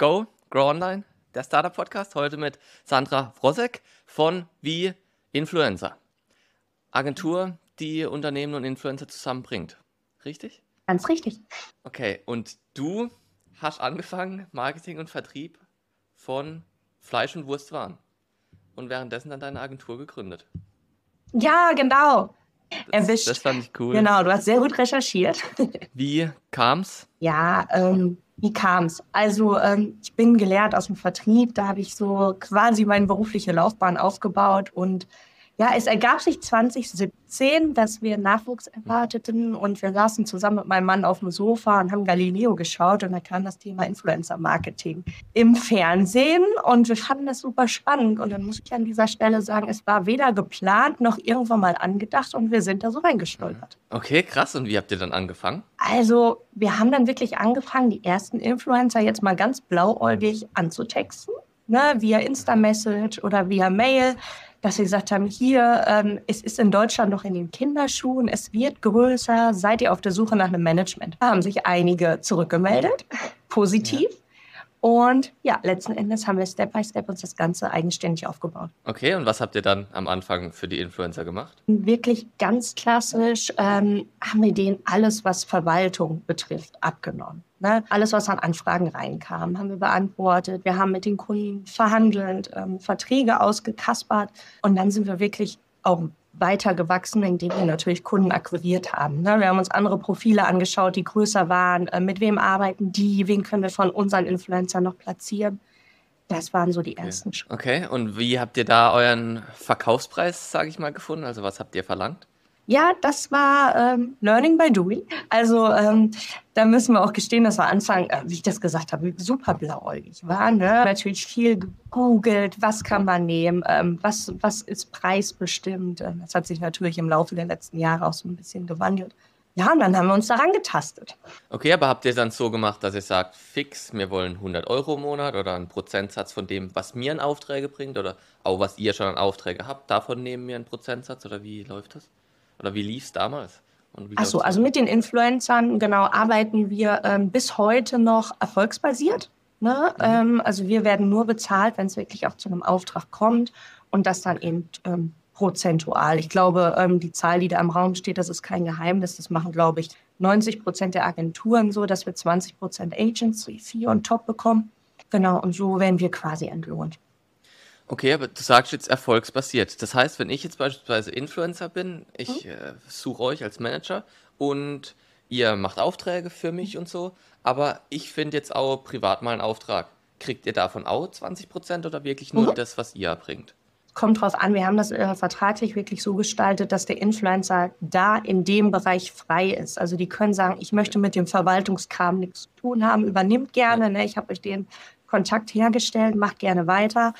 Go, Grow Online, der Startup Podcast. Heute mit Sandra Wrosek von Wie Influencer. Agentur, die Unternehmen und Influencer zusammenbringt. Richtig? Ganz richtig. Okay, und du hast angefangen, Marketing und Vertrieb von Fleisch- und Wurstwaren. Und währenddessen dann deine Agentur gegründet. Ja, genau. Das, Erwischt. Das fand ich cool. Genau, du hast sehr gut recherchiert. Wie kam's? Ja, ähm, wie kam's? Also, ähm, ich bin gelehrt aus dem Vertrieb, da habe ich so quasi meine berufliche Laufbahn aufgebaut und ja, es ergab sich 2017, dass wir Nachwuchs erwarteten und wir saßen zusammen mit meinem Mann auf dem Sofa und haben Galileo geschaut und da kam das Thema Influencer-Marketing im Fernsehen und wir fanden das super spannend und dann muss ich an dieser Stelle sagen, es war weder geplant noch irgendwann mal angedacht und wir sind da so reingestolpert. Okay, krass. Und wie habt ihr dann angefangen? Also, wir haben dann wirklich angefangen, die ersten Influencer jetzt mal ganz blauäugig anzutexten, ne, via Insta-Message oder via Mail dass sie gesagt haben, hier, ähm, es ist in Deutschland noch in den Kinderschuhen, es wird größer, seid ihr auf der Suche nach einem Management? Da haben sich einige zurückgemeldet, positiv. Und ja, letzten Endes haben wir Step by Step uns das Ganze eigenständig aufgebaut. Okay, und was habt ihr dann am Anfang für die Influencer gemacht? Wirklich ganz klassisch ähm, haben wir denen alles, was Verwaltung betrifft, abgenommen. Ne? Alles, was an Anfragen reinkam, haben wir beantwortet. Wir haben mit den Kunden verhandelt, ähm, Verträge ausgekaspert und dann sind wir wirklich auch weiter gewachsen, indem wir natürlich Kunden akquiriert haben. Ne? Wir haben uns andere Profile angeschaut, die größer waren. Äh, mit wem arbeiten die? Wen können wir von unseren Influencern noch platzieren? Das waren so die ersten okay. Schritte. Okay, und wie habt ihr da euren Verkaufspreis, sage ich mal, gefunden? Also was habt ihr verlangt? Ja, das war ähm, Learning by Doing. Also ähm, da müssen wir auch gestehen, dass wir Anfang, äh, wie ich das gesagt habe, super blauäugig waren. Ne? Natürlich viel gegoogelt, was kann man nehmen, ähm, was, was ist preisbestimmt. Ähm, das hat sich natürlich im Laufe der letzten Jahre auch so ein bisschen gewandelt. Ja, und dann haben wir uns daran getastet. Okay, aber habt ihr dann so gemacht, dass ihr sagt, fix, wir wollen 100 Euro im Monat oder einen Prozentsatz von dem, was mir an Aufträge bringt oder auch was ihr schon an Aufträge habt, davon nehmen wir einen Prozentsatz oder wie läuft das? Oder wie lief es damals? Achso, also mit den Influencern, genau, arbeiten wir ähm, bis heute noch erfolgsbasiert. Ne? Mhm. Ähm, also wir werden nur bezahlt, wenn es wirklich auch zu einem Auftrag kommt und das dann eben ähm, prozentual. Ich glaube, ähm, die Zahl, die da im Raum steht, das ist kein Geheimnis. Das machen, glaube ich, 90 Prozent der Agenturen so, dass wir 20 Prozent Agency Fee on top bekommen. Genau, und so werden wir quasi entlohnt. Okay, aber du sagst jetzt erfolgsbasiert. Das heißt, wenn ich jetzt beispielsweise Influencer bin, ich mhm. äh, suche euch als Manager und ihr macht Aufträge für mich und so, aber ich finde jetzt auch privat mal einen Auftrag. Kriegt ihr davon auch 20% oder wirklich nur mhm. das, was ihr bringt? Kommt drauf an, wir haben das äh, vertraglich wirklich so gestaltet, dass der Influencer da in dem Bereich frei ist. Also die können sagen, ich möchte mit dem Verwaltungskram nichts zu tun haben, übernimmt gerne, ne? ich habe euch den Kontakt hergestellt, macht gerne weiter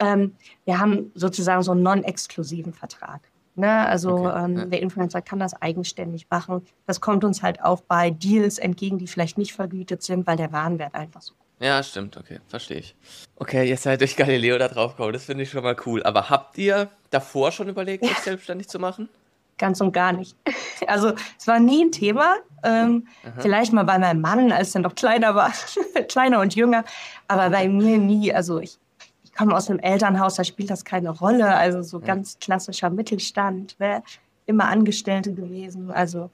ähm, wir haben sozusagen so einen non-exklusiven Vertrag. Ne? Also okay. ähm, ja. der Influencer kann das eigenständig machen. Das kommt uns halt auch bei Deals entgegen, die vielleicht nicht vergütet sind, weil der Warenwert einfach so ja, stimmt, okay, verstehe ich. Okay, ihr seid durch Galileo da drauf gekommen, das finde ich schon mal cool. Aber habt ihr davor schon überlegt, euch selbstständig zu machen? Ganz und gar nicht. Also es war nie ein Thema. Ähm, vielleicht mal bei meinem Mann, als er noch kleiner war, kleiner und jünger, aber bei mir nie. Also ich komme aus einem Elternhaus, da spielt das keine Rolle. Also so ganz klassischer Mittelstand, ne? immer Angestellte gewesen. Also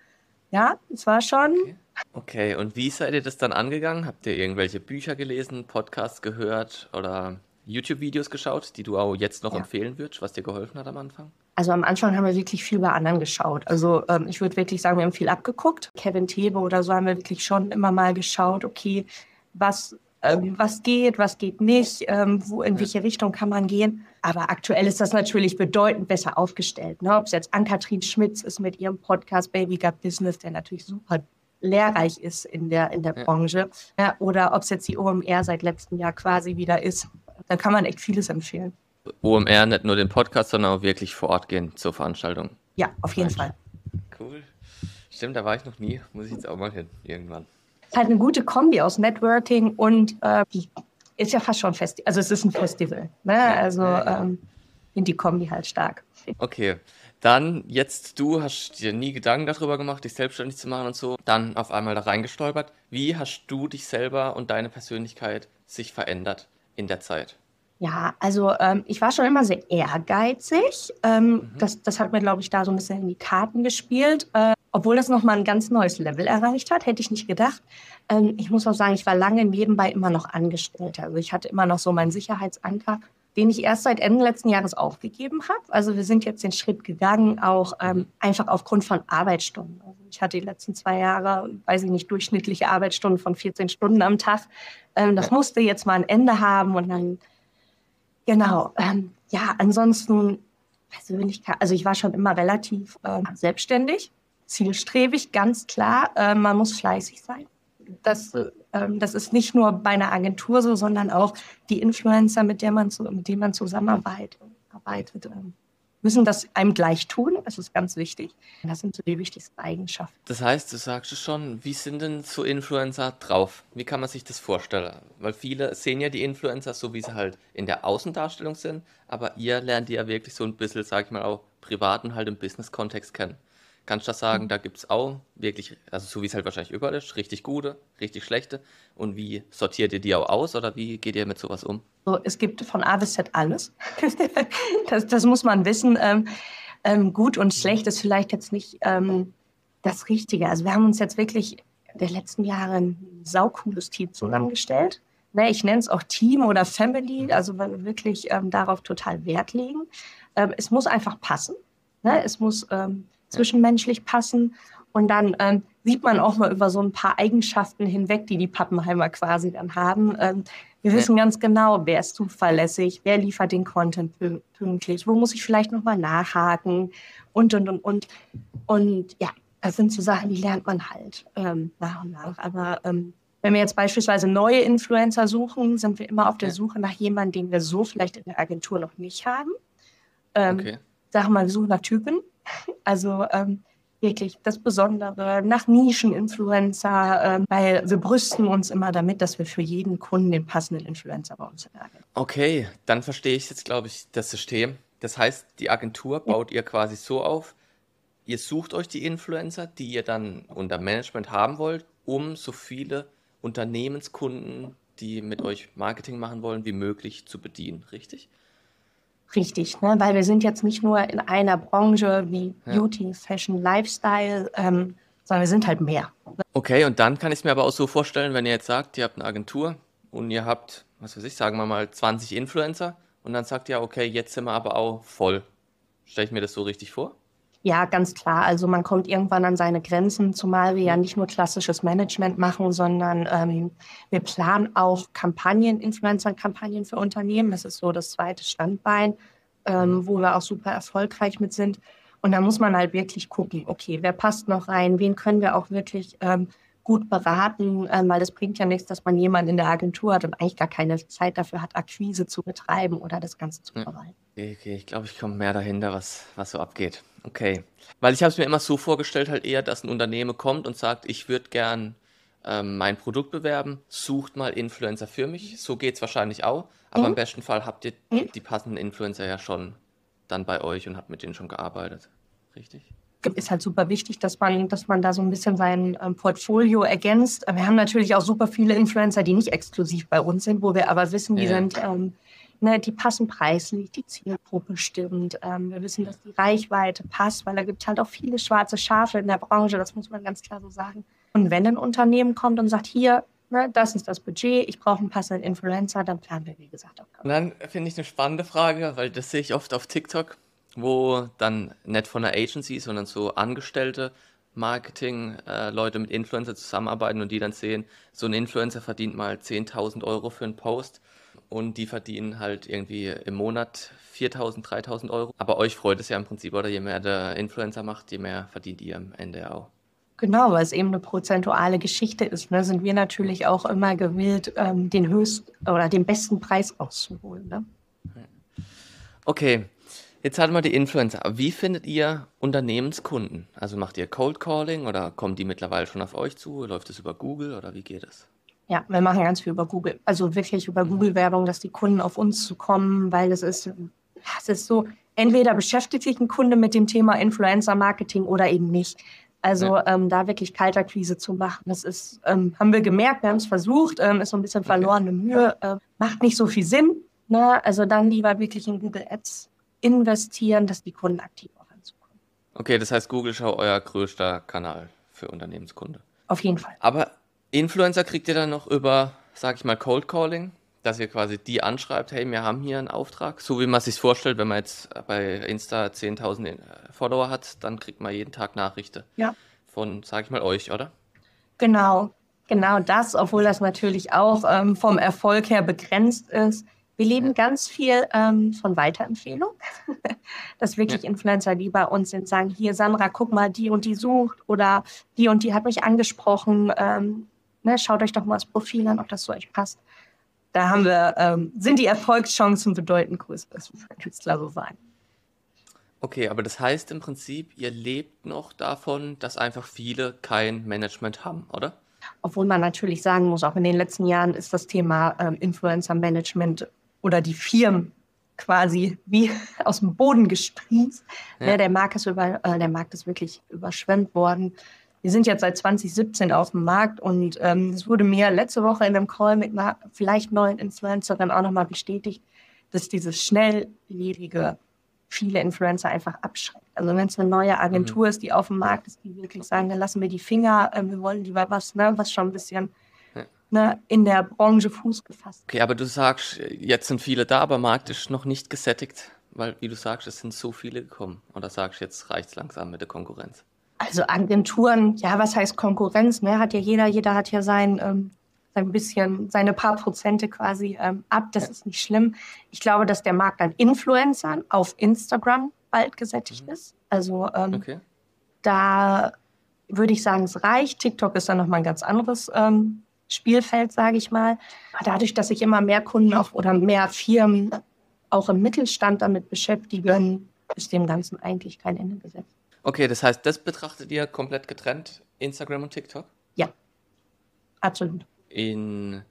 ja, es war schon. Okay. okay, und wie seid ihr das dann angegangen? Habt ihr irgendwelche Bücher gelesen, Podcasts gehört oder YouTube-Videos geschaut, die du auch jetzt noch ja. empfehlen würdest, was dir geholfen hat am Anfang? Also am Anfang haben wir wirklich viel bei anderen geschaut. Also ähm, ich würde wirklich sagen, wir haben viel abgeguckt. Kevin Thebe oder so haben wir wirklich schon immer mal geschaut, okay, was ähm, was geht, was geht nicht, ähm, wo, in welche Richtung kann man gehen. Aber aktuell ist das natürlich bedeutend besser aufgestellt. Ne? Ob es jetzt Ann-Kathrin Schmitz ist mit ihrem Podcast Baby Gut Business, der natürlich super lehrreich ist in der, in der. Branche, ja, oder ob es jetzt die OMR seit letztem Jahr quasi wieder ist. Da kann man echt vieles empfehlen. OMR nicht nur den Podcast, sondern auch wirklich vor Ort gehen zur Veranstaltung. Ja, auf jeden Fall. Cool. Stimmt, da war ich noch nie. Muss ich jetzt auch mal hin, irgendwann halt eine gute Kombi aus Networking und äh, ist ja fast schon Festival. Also es ist ein Festival. Ne? Also ähm, finde die Kombi halt stark. Okay, dann jetzt du hast dir nie Gedanken darüber gemacht, dich selbstständig zu machen und so, dann auf einmal da reingestolpert. Wie hast du dich selber und deine Persönlichkeit sich verändert in der Zeit? Ja, also ähm, ich war schon immer sehr ehrgeizig. Ähm, mhm. das, das hat mir, glaube ich, da so ein bisschen in die Karten gespielt. Äh, obwohl das nochmal ein ganz neues Level erreicht hat, hätte ich nicht gedacht. Ähm, ich muss auch sagen, ich war lange nebenbei immer noch Angestellte. Also ich hatte immer noch so meinen Sicherheitsanker, den ich erst seit Ende letzten Jahres aufgegeben habe. Also wir sind jetzt den Schritt gegangen, auch ähm, einfach aufgrund von Arbeitsstunden. Also ich hatte die letzten zwei Jahre, weiß ich nicht, durchschnittliche Arbeitsstunden von 14 Stunden am Tag. Ähm, das musste jetzt mal ein Ende haben und dann Genau. Ähm, ja, ansonsten Persönlichkeit, also ich war schon immer relativ äh, selbstständig, zielstrebig, ganz klar. Äh, man muss fleißig sein. Das, äh, das ist nicht nur bei einer Agentur so, sondern auch die Influencer, mit, der man, mit denen man zusammenarbeitet. Müssen das einem gleich tun. Das ist ganz wichtig. Das sind so die wichtigsten Eigenschaften. Das heißt, du sagst es schon, wie sind denn so Influencer drauf? Wie kann man sich das vorstellen? Weil viele sehen ja die Influencer so, wie sie halt in der Außendarstellung sind, aber ihr lernt die ja wirklich so ein bisschen, sag ich mal, auch privat und halt im Business-Kontext kennen. Kannst du das sagen, mhm. da gibt es auch wirklich, also so wie es halt wahrscheinlich überall ist, richtig gute, richtig schlechte. Und wie sortiert ihr die auch aus oder wie geht ihr mit sowas um? So, es gibt von A bis Z alles. das, das, muss man wissen. Ähm, ähm, gut und schlecht ist vielleicht jetzt nicht ähm, das Richtige. Also wir haben uns jetzt wirklich der letzten Jahre ein saucooles Team zusammengestellt. Ne, ich nenne es auch Team oder Family, also weil wir wirklich ähm, darauf total Wert legen. Ähm, es muss einfach passen. Ne? Es muss ähm, zwischenmenschlich passen. Und dann ähm, sieht man auch mal über so ein paar Eigenschaften hinweg, die die Pappenheimer quasi dann haben. Ähm, wir wissen ganz genau, wer ist zuverlässig, wer liefert den Content pünktlich, wo muss ich vielleicht nochmal nachhaken und, und, und, und. Und ja, das sind so Sachen, die lernt man halt ähm, nach und nach. Aber ähm, wenn wir jetzt beispielsweise neue Influencer suchen, sind wir immer auf der Suche nach jemandem, den wir so vielleicht in der Agentur noch nicht haben. Ähm, okay. Sag mal, wir suchen nach Typen, also ähm, wirklich das Besondere nach Nischen-Influencer, äh, weil wir brüsten uns immer damit, dass wir für jeden Kunden den passenden Influencer bei uns haben. Okay, dann verstehe ich jetzt, glaube ich, das System. Das heißt, die Agentur baut ja. ihr quasi so auf, ihr sucht euch die Influencer, die ihr dann unter Management haben wollt, um so viele Unternehmenskunden, die mit euch Marketing machen wollen, wie möglich zu bedienen, richtig? Richtig, ne? weil wir sind jetzt nicht nur in einer Branche wie ja. Beauty, Fashion, Lifestyle, ähm, sondern wir sind halt mehr. Okay, und dann kann ich es mir aber auch so vorstellen, wenn ihr jetzt sagt, ihr habt eine Agentur und ihr habt, was weiß ich, sagen wir mal 20 Influencer und dann sagt ihr, okay, jetzt sind wir aber auch voll. Stelle ich mir das so richtig vor? Ja, ganz klar. Also man kommt irgendwann an seine Grenzen, zumal wir ja nicht nur klassisches Management machen, sondern ähm, wir planen auch Kampagnen, Influencer-Kampagnen für Unternehmen. Das ist so das zweite Standbein, ähm, wo wir auch super erfolgreich mit sind. Und da muss man halt wirklich gucken, okay, wer passt noch rein, wen können wir auch wirklich ähm, gut beraten, ähm, weil das bringt ja nichts, dass man jemanden in der Agentur hat und eigentlich gar keine Zeit dafür hat, Akquise zu betreiben oder das Ganze zu verwalten. Okay, okay. ich glaube, ich komme mehr dahinter, was, was so abgeht. Okay. Weil ich habe es mir immer so vorgestellt, halt eher, dass ein Unternehmen kommt und sagt, ich würde gern ähm, mein Produkt bewerben, sucht mal Influencer für mich. So geht es wahrscheinlich auch. Aber mhm. im besten Fall habt ihr mhm. die passenden Influencer ja schon dann bei euch und habt mit denen schon gearbeitet. Richtig? Ist halt super wichtig, dass man, dass man da so ein bisschen sein ähm, Portfolio ergänzt. Wir haben natürlich auch super viele Influencer, die nicht exklusiv bei uns sind, wo wir aber wissen, die ja. sind, ähm, ne, die passen preislich, die Zielgruppe stimmt. Ähm, wir wissen, dass die Reichweite passt, weil da gibt es halt auch viele schwarze Schafe in der Branche, das muss man ganz klar so sagen. Und wenn ein Unternehmen kommt und sagt, hier, ne, das ist das Budget, ich brauche einen passenden Influencer, dann planen wir, wie gesagt, auch. Und dann finde ich eine spannende Frage, weil das sehe ich oft auf TikTok wo dann nicht von einer Agency, sondern so Angestellte Marketing-Leute äh, mit Influencer zusammenarbeiten und die dann sehen, so ein Influencer verdient mal 10.000 Euro für einen Post und die verdienen halt irgendwie im Monat 4.000, 3.000 Euro. Aber euch freut es ja im Prinzip, oder je mehr der Influencer macht, je mehr verdient ihr am Ende auch. Genau, weil es eben eine prozentuale Geschichte ist, ne, sind wir natürlich auch immer gewillt, ähm, den höchsten oder den besten Preis auszuholen. Ne? Okay, Jetzt hatten wir die Influencer. Wie findet ihr Unternehmenskunden? Also macht ihr Cold Calling oder kommen die mittlerweile schon auf euch zu? Läuft es über Google oder wie geht es? Ja, wir machen ganz viel über Google. Also wirklich über Google-Werbung, dass die Kunden auf uns zukommen, weil es ist es ist so, entweder beschäftigt sich ein Kunde mit dem Thema Influencer-Marketing oder eben nicht. Also ja. ähm, da wirklich Kaltakquise zu machen, das ist, ähm, haben wir gemerkt, wir haben es versucht, ähm, ist so ein bisschen verlorene Mühe, äh, macht nicht so viel Sinn. Ne? Also dann lieber wirklich in Google Ads investieren, dass die Kunden aktiv auch anzukommen. Okay, das heißt, Google auch euer größter Kanal für Unternehmenskunde. Auf jeden Fall. Aber Influencer kriegt ihr dann noch über, sag ich mal, Cold Calling? dass ihr quasi die anschreibt, hey, wir haben hier einen Auftrag. So wie man sich vorstellt, wenn man jetzt bei Insta 10.000 äh, Follower hat, dann kriegt man jeden Tag Nachrichten. Ja. Von, sag ich mal, euch, oder? Genau, genau das, obwohl das natürlich auch ähm, vom Erfolg her begrenzt ist. Wir leben ganz viel ähm, von Weiterempfehlung, dass wirklich ja. Influencer, die bei uns sind, sagen, hier Sandra, guck mal, die und die sucht oder die und die hat mich angesprochen. Ähm, ne, schaut euch doch mal das Profil an, ob das zu euch passt da haben wir, ähm, sind die Erfolgschancen bedeutend größer, das muss man ganz klar so sagen. Okay, aber das heißt im Prinzip, ihr lebt noch davon, dass einfach viele kein Management haben, oder? Obwohl man natürlich sagen muss, auch in den letzten Jahren ist das Thema ähm, Influencer-Management oder die Firmen quasi wie aus dem Boden gesprießt. Ja. Ja, der, Markt ist über, äh, der Markt ist wirklich überschwemmt worden wir sind jetzt seit 2017 auf dem Markt und ähm, es wurde mir letzte Woche in einem Call mit einer vielleicht neuen Influencerin auch nochmal bestätigt, dass dieses schnelllebige viele Influencer einfach abschreckt. Also wenn es eine neue Agentur mhm. ist, die auf dem Markt ist, die wirklich sagen, dann lassen wir die Finger, äh, wir wollen lieber was, ne, was schon ein bisschen. Ne, in der Branche Fuß gefasst. Okay, aber du sagst, jetzt sind viele da, aber Markt ist noch nicht gesättigt, weil wie du sagst, es sind so viele gekommen. Oder sagst du, jetzt reicht es langsam mit der Konkurrenz? Also Agenturen, ja, was heißt Konkurrenz? Ne? Hat ja jeder, jeder hat ja sein, ähm, sein bisschen, seine paar Prozente quasi ähm, ab. Das ist nicht schlimm. Ich glaube, dass der Markt an Influencern auf Instagram bald gesättigt mhm. ist. Also ähm, okay. da würde ich sagen, es reicht. TikTok ist dann nochmal ein ganz anderes ähm, Spielfeld, sage ich mal. Dadurch, dass sich immer mehr Kunden auf, oder mehr Firmen auch im Mittelstand damit beschäftigen, ist dem Ganzen eigentlich kein Ende gesetzt. Okay, das heißt, das betrachtet ihr komplett getrennt, Instagram und TikTok? Ja, absolut. Inwiefern?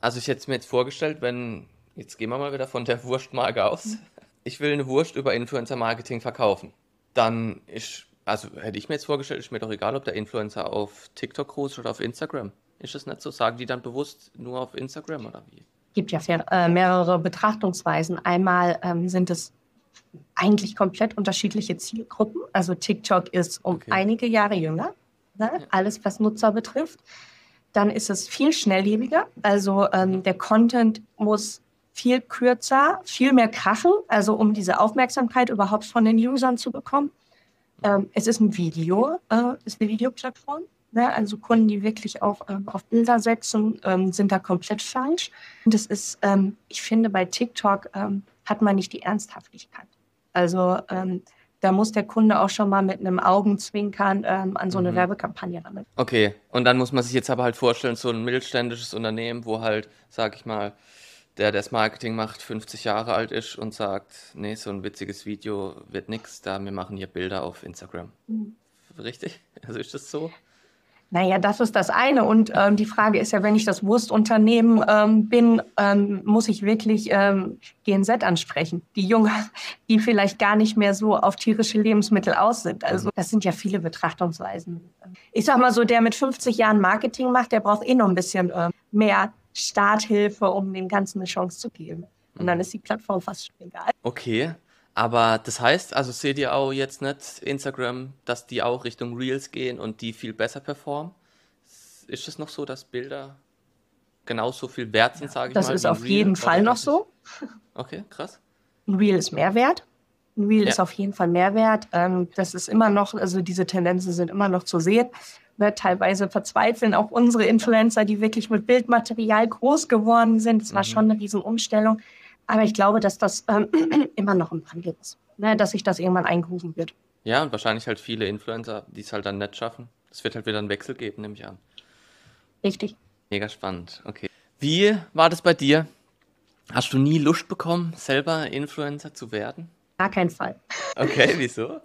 Also ich hätte es mir jetzt vorgestellt, wenn, jetzt gehen wir mal wieder von der Wurstmarke aus, mhm. ich will eine Wurst über Influencer-Marketing verkaufen. Dann ist, also hätte ich mir jetzt vorgestellt, ist mir doch egal, ob der Influencer auf TikTok groß oder auf Instagram. Ist das nicht so? Sagen die dann bewusst nur auf Instagram oder wie? Es gibt ja äh, mehrere Betrachtungsweisen. Einmal ähm, sind es eigentlich komplett unterschiedliche Zielgruppen. Also TikTok ist um okay. einige Jahre jünger, ne? alles was Nutzer betrifft. Dann ist es viel schnelllebiger. Also ähm, der Content muss viel kürzer, viel mehr krachen, also um diese Aufmerksamkeit überhaupt von den Usern zu bekommen. Ähm, es ist ein Video, äh, ist eine Videoplattform. Ne? Also Kunden, die wirklich auf, ähm, auf Bilder setzen, ähm, sind da komplett falsch. Und das ist, ähm, ich finde, bei TikTok ähm, hat man nicht die Ernsthaftigkeit. Also ähm, da muss der Kunde auch schon mal mit einem Augenzwinkern an so eine mhm. Werbekampagne ran. Okay, und dann muss man sich jetzt aber halt vorstellen, so ein mittelständisches Unternehmen, wo halt, sag ich mal, der, der das Marketing macht, 50 Jahre alt ist und sagt, nee, so ein witziges Video wird nichts, da wir machen hier Bilder auf Instagram. Mhm. Richtig? Also ist das so? Naja, das ist das eine. Und ähm, die Frage ist ja, wenn ich das Wurstunternehmen ähm, bin, ähm, muss ich wirklich ähm, GNZ ansprechen. Die Jungen, die vielleicht gar nicht mehr so auf tierische Lebensmittel aus sind. Also das sind ja viele Betrachtungsweisen. Ich sag mal so, der mit 50 Jahren Marketing macht, der braucht eh noch ein bisschen äh, mehr Starthilfe, um dem Ganzen eine Chance zu geben. Und dann ist die Plattform fast schon egal. Okay. Aber das heißt, also seht ihr auch jetzt nicht Instagram, dass die auch Richtung Reels gehen und die viel besser performen? Ist es noch so, dass Bilder genauso viel wert sind, sage ich das mal? Das ist auf jeden Fall noch so. Okay, krass. Ein Reel ist mehr wert. Ein Reel ja. ist auf jeden Fall mehr wert. Ähm, das ist immer noch, also diese Tendenzen sind immer noch zu sehen. Ne, teilweise verzweifeln auch unsere Influencer, die wirklich mit Bildmaterial groß geworden sind. Das war mhm. schon eine Riesenumstellung. Aber ich glaube, dass das ähm, immer noch im Wandel ist, ne? dass sich das irgendwann eingerufen wird. Ja, und wahrscheinlich halt viele Influencer, die es halt dann nicht schaffen. Es wird halt wieder einen Wechsel geben, nehme ich an. Richtig. Mega spannend, okay. Wie war das bei dir? Hast du nie Lust bekommen, selber Influencer zu werden? Gar keinen Fall. Okay, wieso?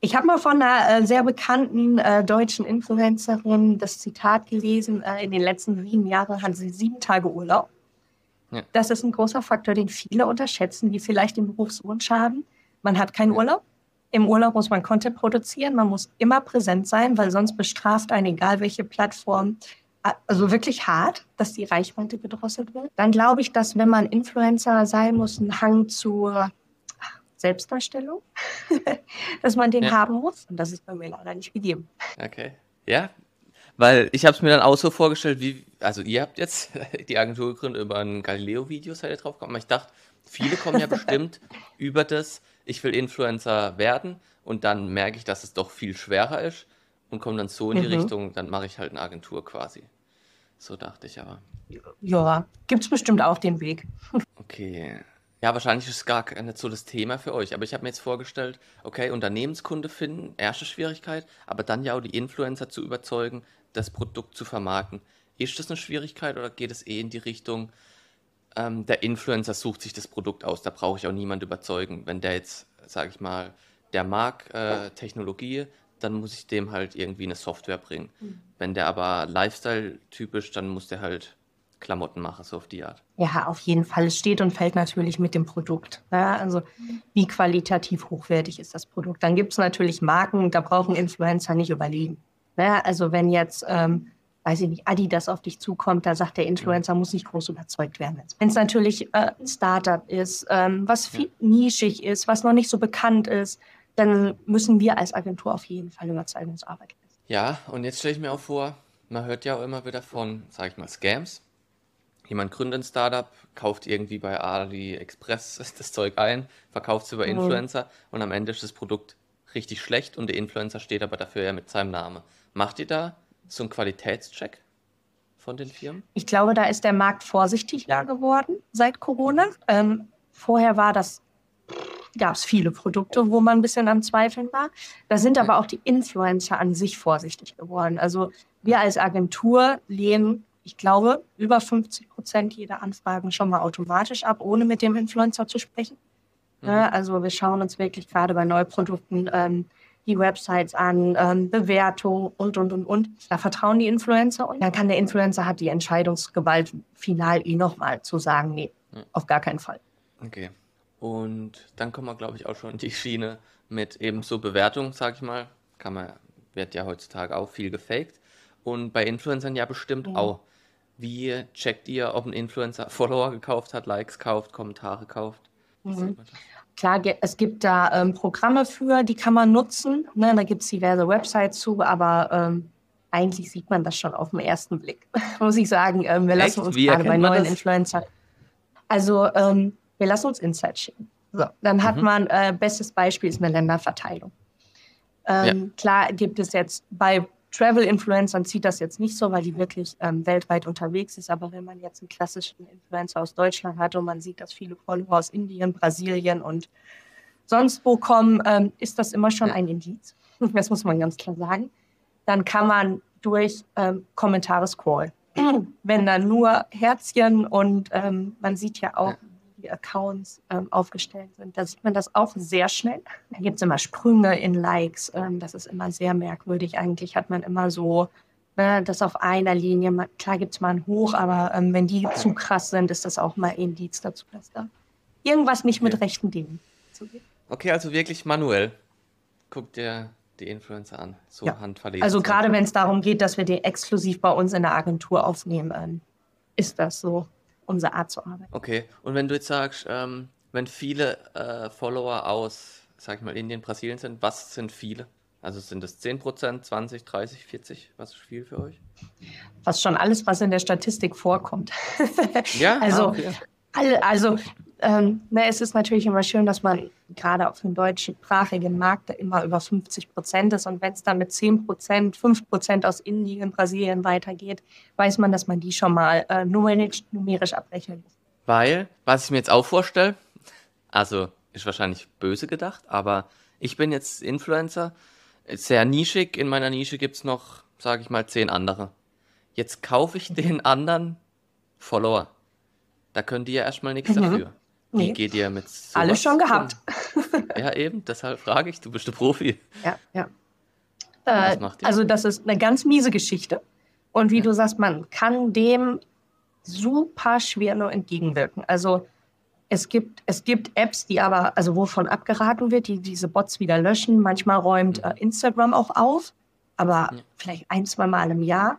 Ich habe mal von einer äh, sehr bekannten äh, deutschen Influencerin das Zitat gelesen, äh, in den letzten sieben Jahren hat sie sieben Tage Urlaub. Ja. Das ist ein großer Faktor, den viele unterschätzen, die vielleicht den Berufswunsch haben. Man hat keinen Urlaub. Im Urlaub muss man Content produzieren, man muss immer präsent sein, weil sonst bestraft einen, egal welche Plattform, also wirklich hart, dass die Reichweite gedrosselt wird. Dann glaube ich, dass wenn man Influencer sein muss, ein Hang zur Selbstdarstellung, dass man den ja. haben muss. Und das ist bei mir leider nicht gegeben. Okay. Ja, weil ich habe es mir dann auch so vorgestellt, wie, also ihr habt jetzt die Agentur gegründet über ein Galileo-Video, seid ihr drauf gekommen, aber ich dachte, viele kommen ja bestimmt über das, ich will Influencer werden und dann merke ich, dass es doch viel schwerer ist und komme dann so in die mhm. Richtung, dann mache ich halt eine Agentur quasi. So dachte ich aber. Ja, gibt es bestimmt auch den Weg. Okay. Ja, wahrscheinlich ist es gar nicht so das Thema für euch. Aber ich habe mir jetzt vorgestellt, okay, Unternehmenskunde finden, erste Schwierigkeit, aber dann ja auch die Influencer zu überzeugen, das Produkt zu vermarkten. Ist das eine Schwierigkeit oder geht es eh in die Richtung, ähm, der Influencer sucht sich das Produkt aus, da brauche ich auch niemand überzeugen. Wenn der jetzt, sage ich mal, der mag äh, Technologie, dann muss ich dem halt irgendwie eine Software bringen. Mhm. Wenn der aber Lifestyle-typisch, dann muss der halt Klamotten machen, so auf die Art. Ja, auf jeden Fall. Es steht und fällt natürlich mit dem Produkt. Ja, also wie qualitativ hochwertig ist das Produkt. Dann gibt es natürlich Marken, da brauchen Influencer nicht überlegen. Ja, also wenn jetzt, ähm, weiß ich nicht, Adidas auf dich zukommt, da sagt der Influencer, muss nicht groß überzeugt werden. Wenn es natürlich äh, ein Startup ist, ähm, was viel ja. nischig ist, was noch nicht so bekannt ist, dann müssen wir als Agentur auf jeden Fall Überzeugungsarbeit leisten. Ja, und jetzt stelle ich mir auch vor, man hört ja auch immer wieder von, sage ich mal, Scams. Jemand gründet ein Startup, kauft irgendwie bei AliExpress das Zeug ein, verkauft es über mhm. Influencer und am Ende ist das Produkt richtig schlecht und der Influencer steht aber dafür ja mit seinem Namen. Macht ihr da so einen Qualitätscheck von den Firmen? Ich glaube, da ist der Markt vorsichtiger geworden seit Corona. Ähm, vorher war das gab es viele Produkte, wo man ein bisschen am Zweifeln war. Da sind aber auch die Influencer an sich vorsichtig geworden. Also wir als Agentur lehnen, ich glaube, über 50 Prozent jeder Anfragen schon mal automatisch ab, ohne mit dem Influencer zu sprechen. Mhm. Also wir schauen uns wirklich gerade bei Neuprodukten ähm, die Websites an, ähm, Bewertung und, und, und, und. Da vertrauen die Influencer und dann kann der Influencer hat die Entscheidungsgewalt final eh nochmal zu sagen, nee, mhm. auf gar keinen Fall. Okay. Und dann kommen wir, glaube ich, auch schon in die Schiene mit eben so Bewertung, sag ich mal. Kann man, wird ja heutzutage auch viel gefaked. Und bei Influencern ja bestimmt mhm. auch. Wie checkt ihr, ob ein Influencer Follower gekauft hat, Likes kauft, Kommentare kauft? Mhm. Klar, es gibt da ähm, Programme für, die kann man nutzen. Ne? Da gibt es diverse Websites zu, aber ähm, eigentlich sieht man das schon auf den ersten Blick, muss ich sagen. Ähm, wir lassen Echt? uns Wie gerade bei neuen Influencern. Also ähm, wir lassen uns Insights schicken. So, dann hat mhm. man, äh, bestes Beispiel ist eine Länderverteilung. Ähm, ja. Klar gibt es jetzt bei Travel-Influencern zieht das jetzt nicht so, weil die wirklich ähm, weltweit unterwegs ist. Aber wenn man jetzt einen klassischen Influencer aus Deutschland hat und man sieht, dass viele Follower aus Indien, Brasilien und sonst wo kommen, ähm, ist das immer schon ein Indiz. Das muss man ganz klar sagen. Dann kann man durch ähm, Kommentare scrollen. wenn da nur Herzchen und ähm, man sieht ja auch, die Accounts ähm, aufgestellt sind. Da sieht man das auch sehr schnell. Da gibt es immer Sprünge in Likes. Ähm, das ist immer sehr merkwürdig. Eigentlich hat man immer so ne, das auf einer Linie. Klar gibt es mal ein Hoch, aber ähm, wenn die zu krass sind, ist das auch mal Indiz dazu, dass da irgendwas nicht mit rechten Dingen zugeht. Okay, also wirklich manuell. Guck dir die Influencer an, so ja. handverlesen. Also gerade wenn es darum geht, dass wir die exklusiv bei uns in der Agentur aufnehmen, ähm, ist das so unsere Art zu arbeiten. Okay, und wenn du jetzt sagst, ähm, wenn viele äh, Follower aus, sag ich mal, Indien, Brasilien sind, was sind viele? Also sind das 10%, 20, 30, 40? Was ist viel für euch? Was schon alles, was in der Statistik vorkommt. ja, also, ah, okay. alle, also ähm, na, es ist natürlich immer schön, dass man gerade auf dem deutschsprachigen Markt immer über 50 Prozent ist. Und wenn es dann mit 10 Prozent, 5 Prozent aus Indien, Brasilien weitergeht, weiß man, dass man die schon mal äh, numerisch, numerisch abrechnen muss. Weil, was ich mir jetzt auch vorstelle, also ist wahrscheinlich böse gedacht, aber ich bin jetzt Influencer, sehr nischig. In meiner Nische gibt es noch, sage ich mal, zehn andere. Jetzt kaufe ich den anderen Follower. Da können die ja erstmal nichts mhm. dafür. Wie nee. geht ihr mit sowas Alles schon gehabt. ja, eben, deshalb frage ich, du bist der Profi. Ja, ja. Äh, also das ist eine ganz miese Geschichte. Und wie ja. du sagst, man kann dem super schwer nur entgegenwirken. Also es gibt, es gibt Apps, die aber, also wovon abgeraten wird, die diese Bots wieder löschen. Manchmal räumt äh, Instagram auch auf, aber ja. vielleicht ein, zwei Mal im Jahr.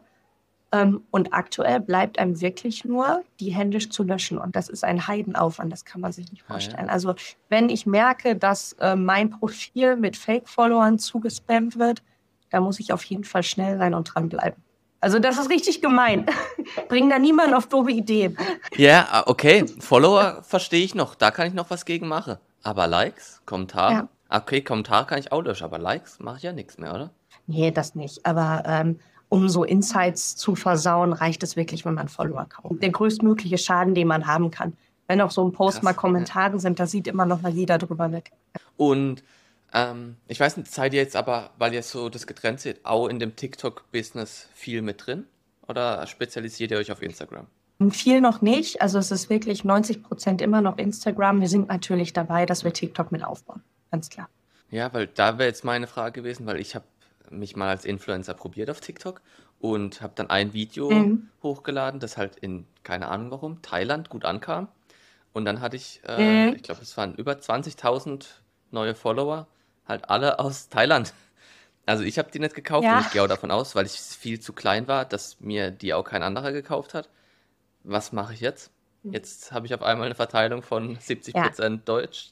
Ähm, und aktuell bleibt einem wirklich nur, die händisch zu löschen. Und das ist ein Heidenaufwand, das kann man sich nicht vorstellen. Ah, ja. Also wenn ich merke, dass äh, mein Profil mit Fake-Followern zugespammt wird, dann muss ich auf jeden Fall schnell sein und dranbleiben. Also das ist richtig gemein. Bring da niemand auf doofe Ideen. Ja, ah, okay. Follower verstehe ich noch. Da kann ich noch was gegen machen. Aber Likes, Kommentare. Ja. Okay, Kommentare kann ich auch löschen, aber Likes mache ich ja nichts mehr, oder? Nee, das nicht. Aber ähm, um so Insights zu versauen, reicht es wirklich, wenn man Follower kauft. Der größtmögliche Schaden, den man haben kann. Wenn auf so einem Post Krass, mal Kommentare ja. sind, da sieht immer noch mal jeder drüber weg. Und ähm, ich weiß nicht, seid ihr jetzt aber, weil ihr so das getrennt seht, auch in dem TikTok-Business viel mit drin? Oder spezialisiert ihr euch auf Instagram? Viel noch nicht. Also es ist wirklich 90 Prozent immer noch Instagram. Wir sind natürlich dabei, dass wir TikTok mit aufbauen. Ganz klar. Ja, weil da wäre jetzt meine Frage gewesen, weil ich habe mich mal als Influencer probiert auf TikTok und habe dann ein Video mhm. hochgeladen, das halt in, keine Ahnung warum, Thailand gut ankam. Und dann hatte ich, äh, mhm. ich glaube, es waren über 20.000 neue Follower halt alle aus Thailand. Also ich habe die nicht gekauft ja. und ich gehe auch davon aus, weil ich viel zu klein war, dass mir die auch kein anderer gekauft hat. Was mache ich jetzt? Hm. Jetzt habe ich auf einmal eine Verteilung von 70% ja. Deutsch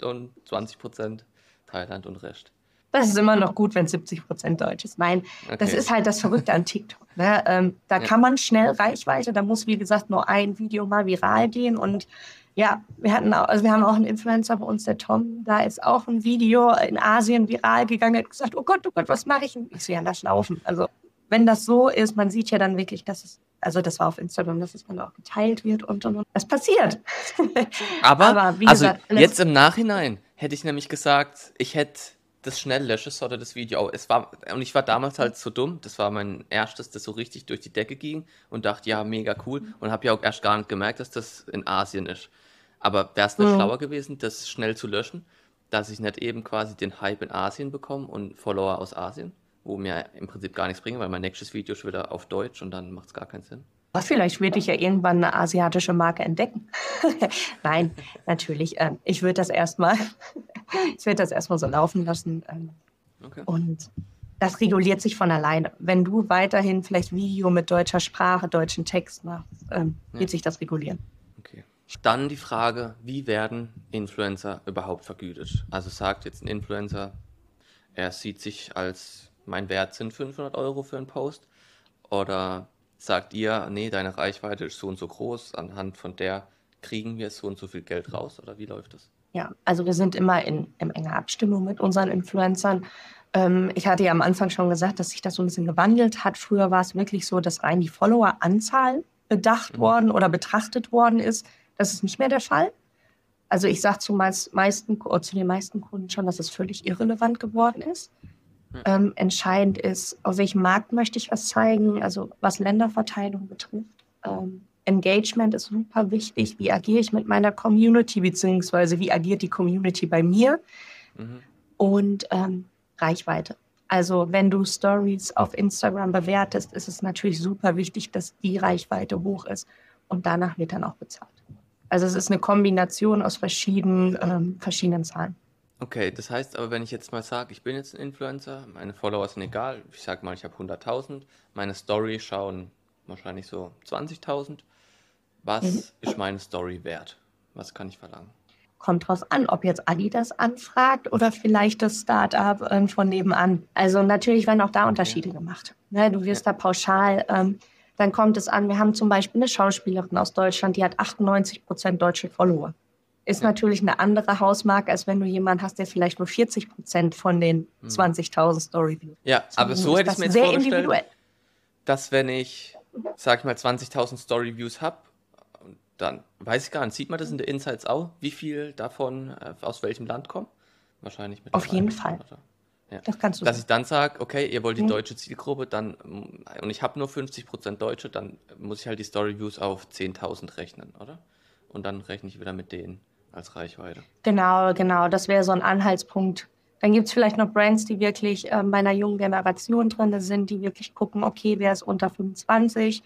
und 20% Thailand und Rest. Das ist immer noch gut, wenn 70 Deutsch ist. Nein, okay. das ist halt das Verrückte an TikTok. Ne? Ähm, da ja. kann man schnell Reichweite, da muss, wie gesagt, nur ein Video mal viral gehen und ja, wir hatten auch, also wir haben auch einen Influencer bei uns, der Tom, da ist auch ein Video in Asien viral gegangen, hat gesagt, oh Gott, oh Gott, was mache ich? Ich so, ja, lass laufen. Also wenn das so ist, man sieht ja dann wirklich, dass es, also das war auf Instagram, dass es dann auch geteilt wird und und und. Das passiert. Aber, Aber wie also gesagt, jetzt im Nachhinein hätte ich nämlich gesagt, ich hätte das schnell löschen sollte, das Video. Es war, und ich war damals halt so dumm, das war mein erstes, das so richtig durch die Decke ging und dachte, ja, mega cool. Und habe ja auch erst gar nicht gemerkt, dass das in Asien ist. Aber wäre es nicht mhm. schlauer gewesen, das schnell zu löschen, dass ich nicht eben quasi den Hype in Asien bekomme und Follower aus Asien, wo mir im Prinzip gar nichts bringen, weil mein nächstes Video ist wieder auf Deutsch und dann macht es gar keinen Sinn. Aber vielleicht würde ich ja irgendwann eine asiatische Marke entdecken. Nein, natürlich. Ähm, ich würde das erstmal, ich würde das erstmal so laufen lassen. Ähm, okay. Und das reguliert sich von alleine. Wenn du weiterhin vielleicht Video mit deutscher Sprache, deutschen Text machst, ähm, wird ja. sich das regulieren. Dann die Frage, wie werden Influencer überhaupt vergütet? Also sagt jetzt ein Influencer, er sieht sich als, mein Wert sind 500 Euro für einen Post. Oder sagt ihr, nee, deine Reichweite ist so und so groß, anhand von der kriegen wir so und so viel Geld raus? Oder wie läuft das? Ja, also wir sind immer in, in enger Abstimmung mit unseren Influencern. Ähm, ich hatte ja am Anfang schon gesagt, dass sich das so ein bisschen gewandelt hat. Früher war es wirklich so, dass rein die Follower-Anzahl bedacht mhm. worden oder betrachtet worden ist. Das ist nicht mehr der Fall. Also ich sage zu, meisten, zu den meisten Kunden schon, dass es völlig irrelevant geworden ist. Ähm, entscheidend ist, auf welchem Markt möchte ich was zeigen, also was Länderverteilung betrifft. Ähm, Engagement ist super wichtig. Wie agiere ich mit meiner Community, beziehungsweise wie agiert die Community bei mir? Mhm. Und ähm, Reichweite. Also wenn du Stories auf Instagram bewertest, ist es natürlich super wichtig, dass die Reichweite hoch ist. Und danach wird dann auch bezahlt. Also es ist eine Kombination aus verschiedenen, ähm, verschiedenen Zahlen. Okay, das heißt aber, wenn ich jetzt mal sage, ich bin jetzt ein Influencer, meine Follower sind egal, ich sage mal, ich habe 100.000, meine Story schauen wahrscheinlich so 20.000. Was mhm. ist meine Story wert? Was kann ich verlangen? Kommt draus an, ob jetzt Adidas anfragt oder vielleicht das Startup ähm, von nebenan. Also natürlich werden auch da Unterschiede gemacht. Ne, du wirst ja. da pauschal ähm, dann kommt es an, wir haben zum Beispiel eine Schauspielerin aus Deutschland, die hat 98 Prozent deutsche Follower. Ist ja. natürlich eine andere Hausmarke, als wenn du jemanden hast, der vielleicht nur 40 Prozent von den 20.000 hm. Storyviews. Ja, so, aber so hätte ich mir jetzt vorgestellt, dass wenn ich, sag ich mal, 20.000 Storyviews habe, dann weiß ich gar nicht, sieht man das in der Insights auch, wie viel davon äh, aus welchem Land kommen? Wahrscheinlich mit. Auf jeden Fall. Oder? Ja. Das kannst du Dass ich dann sage, okay, ihr wollt die mhm. deutsche Zielgruppe, dann und ich habe nur 50% Deutsche, dann muss ich halt die Story-Views auf 10.000 rechnen, oder? Und dann rechne ich wieder mit denen als Reichweite. Genau, genau. Das wäre so ein Anhaltspunkt. Dann gibt es vielleicht noch Brands, die wirklich äh, bei einer jungen Generation drin sind, die wirklich gucken, okay, wer ist unter 25,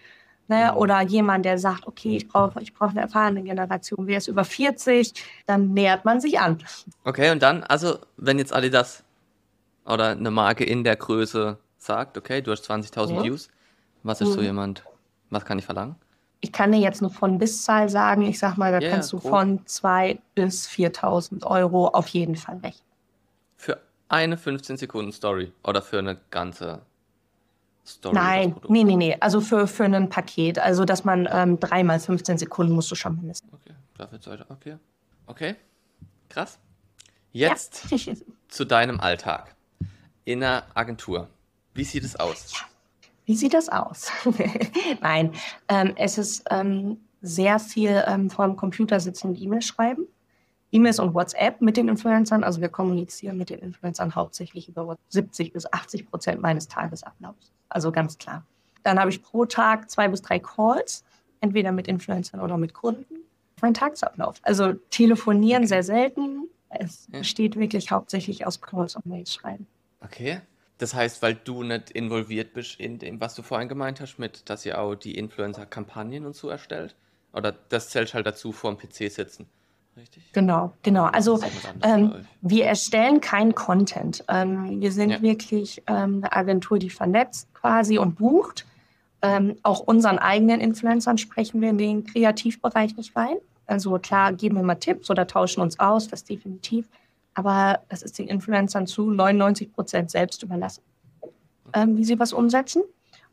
Ne? Mhm. Oder jemand, der sagt, okay, ich brauche ich brauch eine erfahrene Generation, wer ist über 40, dann nähert man sich an. Okay, und dann, also wenn jetzt Adidas oder eine Marke in der Größe sagt, okay, du hast 20.000 ja. Views, was ist mhm. so jemand, was kann ich verlangen? Ich kann dir jetzt nur von bis Zahl sagen. Ich sag mal, da yeah, kannst du grob. von 2.000 bis 4.000 Euro auf jeden Fall rechnen. Für eine 15 Sekunden Story oder für eine ganze Story? Nein, nee, nee, nee. Also für, für ein Paket. Also, dass man ähm, dreimal 15 Sekunden musst du schon mindestens. Okay, dafür weiter. Okay. Okay. Krass. Jetzt ja. zu deinem Alltag in einer Agentur. Wie sieht es aus? Ja. Wie sieht das aus? Nein, ähm, es ist ähm, sehr viel ähm, vor dem Computer sitzen und E-Mails schreiben. E-Mails und WhatsApp mit den Influencern. Also wir kommunizieren mit den Influencern hauptsächlich über 70 bis 80 Prozent meines Tagesablaufs. Also ganz klar. Dann habe ich pro Tag zwei bis drei Calls, entweder mit Influencern oder mit Kunden. Mein Tagesablauf. Also telefonieren sehr selten. Es ja. besteht wirklich hauptsächlich aus Calls und Mails schreiben. Okay. Das heißt, weil du nicht involviert bist in dem, was du vorhin gemeint hast, mit, dass ihr auch die Influencer-Kampagnen und so erstellt? Oder das zählt halt dazu, vor dem PC sitzen? Richtig? Genau, genau. Also ähm, wir erstellen keinen Content. Ähm, wir sind ja. wirklich ähm, eine Agentur, die vernetzt quasi und bucht. Ähm, auch unseren eigenen Influencern sprechen wir in den Kreativbereich nicht rein. Also klar, geben wir mal Tipps oder tauschen uns aus, das definitiv aber das ist den Influencern zu 99 Prozent selbst überlassen, ähm, wie sie was umsetzen.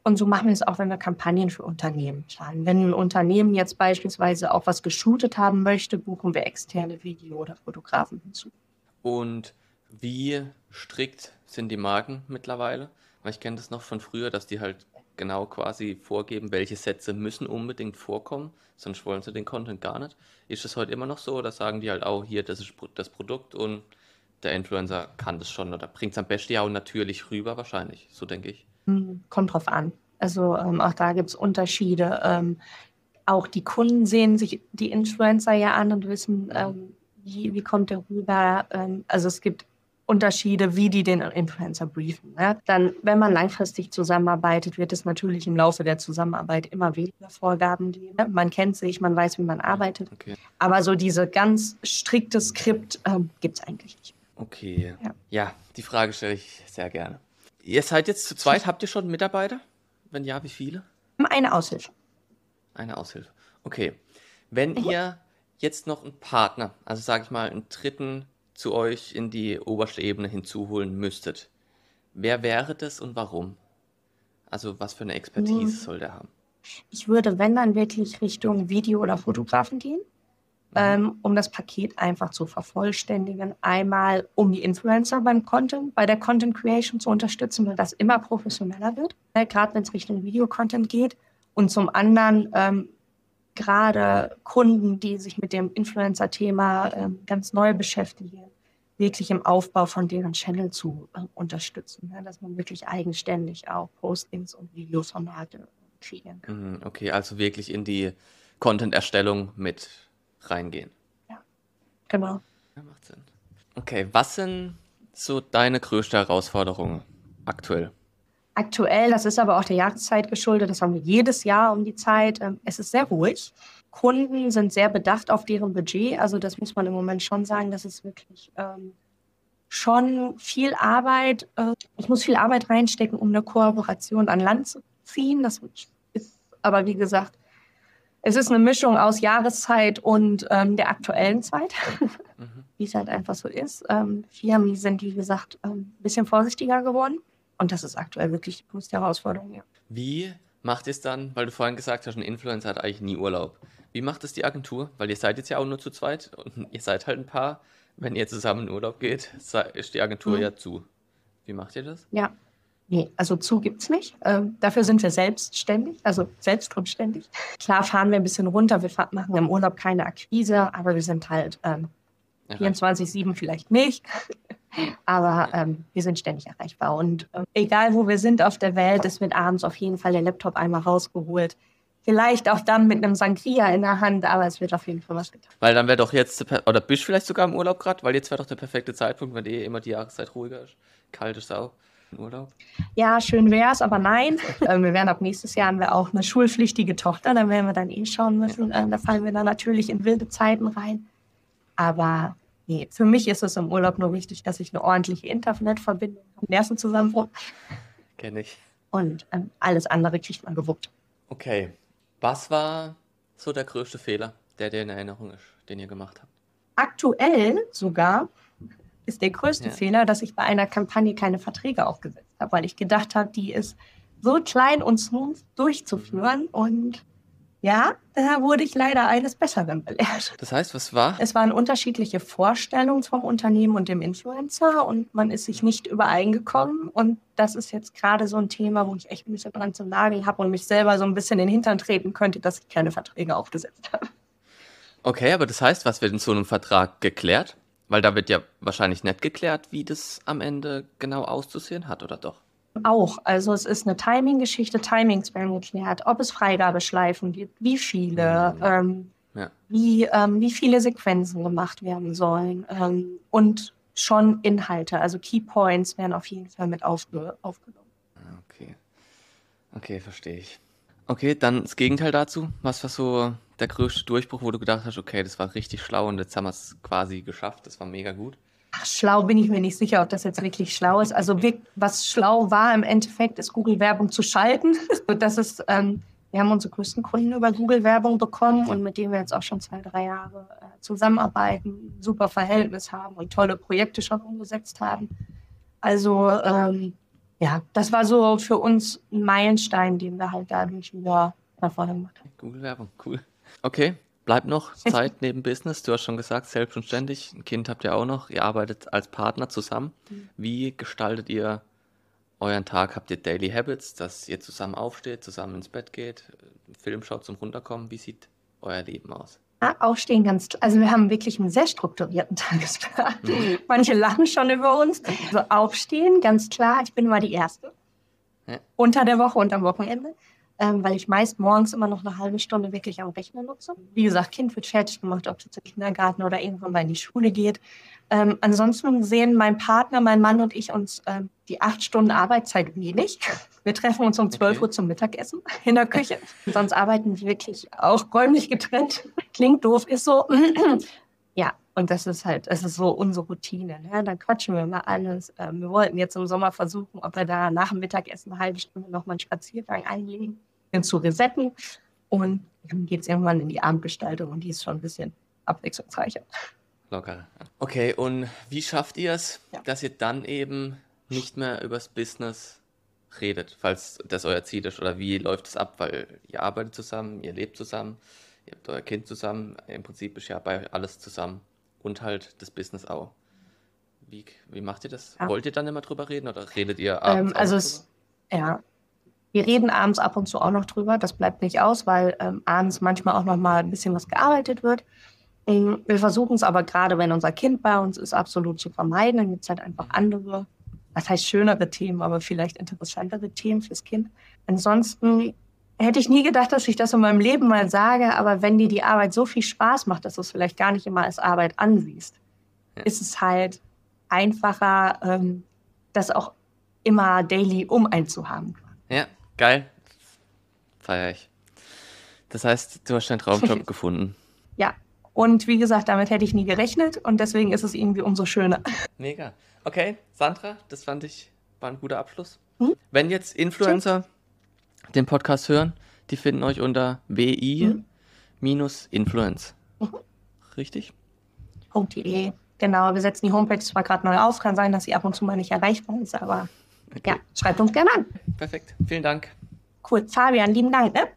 Und so machen wir es auch, wenn wir Kampagnen für Unternehmen planen. Wenn ein Unternehmen jetzt beispielsweise auch was geshootet haben möchte, buchen wir externe Video- oder Fotografen hinzu. Und wie strikt sind die Marken mittlerweile? Weil ich kenne das noch von früher, dass die halt genau quasi vorgeben, welche Sätze müssen unbedingt vorkommen, sonst wollen sie den Content gar nicht. Ist das heute immer noch so oder sagen die halt auch, hier, das ist das Produkt und der Influencer kann das schon oder bringt es am besten ja auch natürlich rüber wahrscheinlich, so denke ich. Hm, kommt drauf an. Also ähm, auch da gibt es Unterschiede. Ähm, auch die Kunden sehen sich die Influencer ja an und wissen, ähm, wie, wie kommt der rüber. Ähm, also es gibt Unterschiede, wie die den Influencer briefen. Ja? Dann, wenn man langfristig zusammenarbeitet, wird es natürlich im Laufe der Zusammenarbeit immer weniger Vorgaben geben. Man kennt sich, man weiß, wie man arbeitet. Okay. Aber so diese ganz strikte Skript ähm, gibt es eigentlich nicht. Okay. Ja. ja, die Frage stelle ich sehr gerne. Ihr seid jetzt zu zweit, habt ihr schon Mitarbeiter? Wenn ja, wie viele? Eine Aushilfe. Eine Aushilfe. Okay. Wenn ihr jetzt noch einen Partner, also sage ich mal einen dritten zu euch in die oberste Ebene hinzuholen müsstet, wer wäre das und warum? Also was für eine Expertise hm. soll der haben? Ich würde, wenn dann wirklich Richtung Video- oder Fotografen gehen. Ähm, um das Paket einfach zu vervollständigen. Einmal, um die Influencer beim Content, bei der Content Creation zu unterstützen, weil das immer professioneller wird, ne, gerade wenn es Richtung Video-Content geht. Und zum anderen ähm, gerade Kunden, die sich mit dem Influencer-Thema äh, ganz neu beschäftigen, wirklich im Aufbau von deren Channel zu äh, unterstützen, ja, dass man wirklich eigenständig auch Postings und Videoformate kreieren kann. Mhm, okay, also wirklich in die Content-Erstellung mit reingehen. Ja, genau. Ja, macht Sinn. Okay, was sind so deine größte Herausforderungen aktuell? Aktuell, das ist aber auch der Jahreszeit geschuldet, das haben wir jedes Jahr um die Zeit. Ähm, es ist sehr ruhig. Kunden sind sehr bedacht auf deren Budget. Also das muss man im Moment schon sagen, das ist wirklich ähm, schon viel Arbeit. Äh, ich muss viel Arbeit reinstecken, um eine Kooperation an Land zu ziehen. Das ist aber, wie gesagt, es ist eine Mischung aus Jahreszeit und ähm, der aktuellen Zeit, mhm. wie es halt einfach so ist. Ähm, Firmen sind, wie gesagt, ein ähm, bisschen vorsichtiger geworden. Und das ist aktuell wirklich die größte Herausforderung, ja. Wie macht es dann, weil du vorhin gesagt hast, ein Influencer hat eigentlich nie Urlaub. Wie macht es die Agentur? Weil ihr seid jetzt ja auch nur zu zweit und ihr seid halt ein paar. Wenn ihr zusammen in Urlaub geht, ist die Agentur mhm. ja zu. Wie macht ihr das? Ja, Nee, also zu gibt es nicht. Ähm, dafür sind wir selbstständig, also selbstgrundständig. Klar fahren wir ein bisschen runter, wir machen im Urlaub keine Akquise, aber wir sind halt ähm, 24-7 vielleicht nicht. Aber ähm, wir sind ständig erreichbar. Und äh, egal, wo wir sind auf der Welt, es wird abends auf jeden Fall der Laptop einmal rausgeholt. Vielleicht auch dann mit einem Sangria in der Hand, aber es wird auf jeden Fall was getan. Weil dann wäre doch jetzt, oder bist du vielleicht sogar im Urlaub gerade, weil jetzt wäre doch der perfekte Zeitpunkt, wenn eh immer die Jahreszeit ruhiger ist. Kalt ist auch. Urlaub? Ja, schön wär's, aber nein. äh, wir werden ab nächstes Jahr haben wir auch eine schulpflichtige Tochter, da werden wir dann eh schauen müssen. Äh, da fallen wir dann natürlich in wilde Zeiten rein. Aber nee, für mich ist es im Urlaub nur wichtig, dass ich eine ordentliche Internetverbindung habe. Nervenzusammenbruch. Kenne ich. Und ähm, alles andere kriegt man gewuppt. Okay. Was war so der größte Fehler, der dir in Erinnerung ist, den ihr gemacht habt? Aktuell sogar ist der größte Ja. Fehler, dass ich bei einer Kampagne keine Verträge aufgesetzt habe, weil ich gedacht habe, die ist so klein und smooth durchzuführen. Und ja, da wurde ich leider eines Besseren belehrt. Das heißt, was war? Es waren unterschiedliche Vorstellungen vom Unternehmen und dem Influencer und man ist sich nicht übereingekommen. Und das ist jetzt gerade so ein Thema, wo ich echt ein bisschen dran zum Nagel habe und mich selber so ein bisschen in den Hintern treten könnte, dass ich keine Verträge aufgesetzt habe. Okay, aber das heißt, was wird in so einem Vertrag geklärt? Weil da wird ja wahrscheinlich nicht geklärt, wie das am Ende genau auszusehen hat, oder doch? Auch. Also es ist eine Timing-Geschichte. Timings werden geklärt, ob es Freigabeschleifen gibt, wie viele, Mhm. ähm, Ja. wie, ähm, wie viele Sequenzen gemacht werden sollen ähm, und schon Inhalte, also Key Points werden auf jeden Fall mit aufge aufgenommen. Ah, Okay. Okay, verstehe ich. Okay, dann das Gegenteil dazu. Was war so der größte Durchbruch, wo du gedacht hast, okay, das war richtig schlau und jetzt haben wir es quasi geschafft, das war mega gut? Ach, schlau bin ich mir nicht sicher, ob das jetzt wirklich schlau ist. Also was schlau war im Endeffekt, ist Google-Werbung zu schalten. Das ist, ähm, wir haben unsere größten Kunden über Google-Werbung bekommen und mit denen wir jetzt auch schon zwei, drei Jahre äh, zusammenarbeiten, ein super Verhältnis haben und tolle Projekte schon umgesetzt haben. Also ähm, ja, das war so für uns ein Meilenstein, den wir halt dadurch wieder nach vorne gemacht haben. Google-Werbung, cool. Okay, bleibt noch Zeit neben Business. Du hast schon gesagt, selbst und ständig. Ein Kind habt ihr auch noch. Ihr arbeitet als Partner zusammen. Wie gestaltet ihr euren Tag? Habt ihr Daily Habits, dass ihr zusammen aufsteht, zusammen ins Bett geht, Film schaut zum Runterkommen? Wie sieht euer Leben aus? Aufstehen ganz, also wir haben wirklich einen sehr strukturierten Tagesplan. Manche lachen schon über uns. Also aufstehen, ganz klar, ich bin immer die Erste. Ja. Unter der Woche und am Wochenende. Ähm, weil ich meist morgens immer noch eine halbe Stunde wirklich am Rechner nutze. Wie gesagt, Kind wird fertig gemacht, ob es zum Kindergarten oder irgendwann mal in die Schule geht. Ähm, ansonsten sehen mein Partner, mein Mann und ich uns ähm, die acht Stunden Arbeitszeit wenig. Wir treffen uns um 12 Okay. Uhr zum Mittagessen in der Küche. Sonst arbeiten wir wirklich auch räumlich getrennt. Klingt doof, ist so. Und das ist halt, es ist so unsere Routine. Ne? Dann quatschen wir mal alles. Ähm, wir wollten jetzt im Sommer versuchen, ob wir da nach dem Mittagessen eine halbe Stunde nochmal einen Spaziergang einlegen, den zu resetten. Und dann geht es irgendwann in die Abendgestaltung und die ist schon ein bisschen abwechslungsreicher. Locker. Okay, und wie schafft ihr es, Ja. dass ihr dann eben nicht mehr übers Business redet, falls das euer Ziel ist? Oder wie läuft es ab? Weil ihr arbeitet zusammen, ihr lebt zusammen, ihr habt euer Kind zusammen. Im Prinzip ist ja bei euch alles zusammen. Und halt das Business auch. Wie, wie macht ihr das? Ja. Wollt ihr dann immer drüber reden oder redet ihr Ähm, abends auch also es, ja, wir reden abends ab und zu auch noch drüber. Das bleibt nicht aus, weil ähm, abends manchmal auch noch mal ein bisschen was gearbeitet wird. Ähm, Wir versuchen es aber gerade, wenn unser Kind bei uns ist, absolut zu vermeiden. Dann gibt es halt einfach andere, was heißt schönere Themen, aber vielleicht interessantere Themen fürs Kind. Ansonsten hätte ich nie gedacht, dass ich das in meinem Leben mal sage, aber wenn dir die Arbeit so viel Spaß macht, dass du es vielleicht gar nicht immer als Arbeit ansiehst, Ja. ist es halt einfacher, ähm, das auch immer daily um einzuhaben. Ja, geil. Feier ich. Das heißt, du hast deinen Traumjob gefunden. Ja. Und wie gesagt, damit hätte ich nie gerechnet und deswegen ist es irgendwie umso schöner. Mega. Okay, Sandra, das fand ich war ein guter Abschluss. Mhm. Wenn jetzt Influencer den Podcast hören, die finden euch unter WI-Influence. Mhm. Richtig? .de. Genau, wir setzen die Homepage zwar gerade neu auf, kann sein, dass sie ab und zu mal nicht erreichbar ist, aber Okay. ja, schreibt uns gerne an. Perfekt. Vielen Dank. Cool. Fabian, lieben Dank, ne?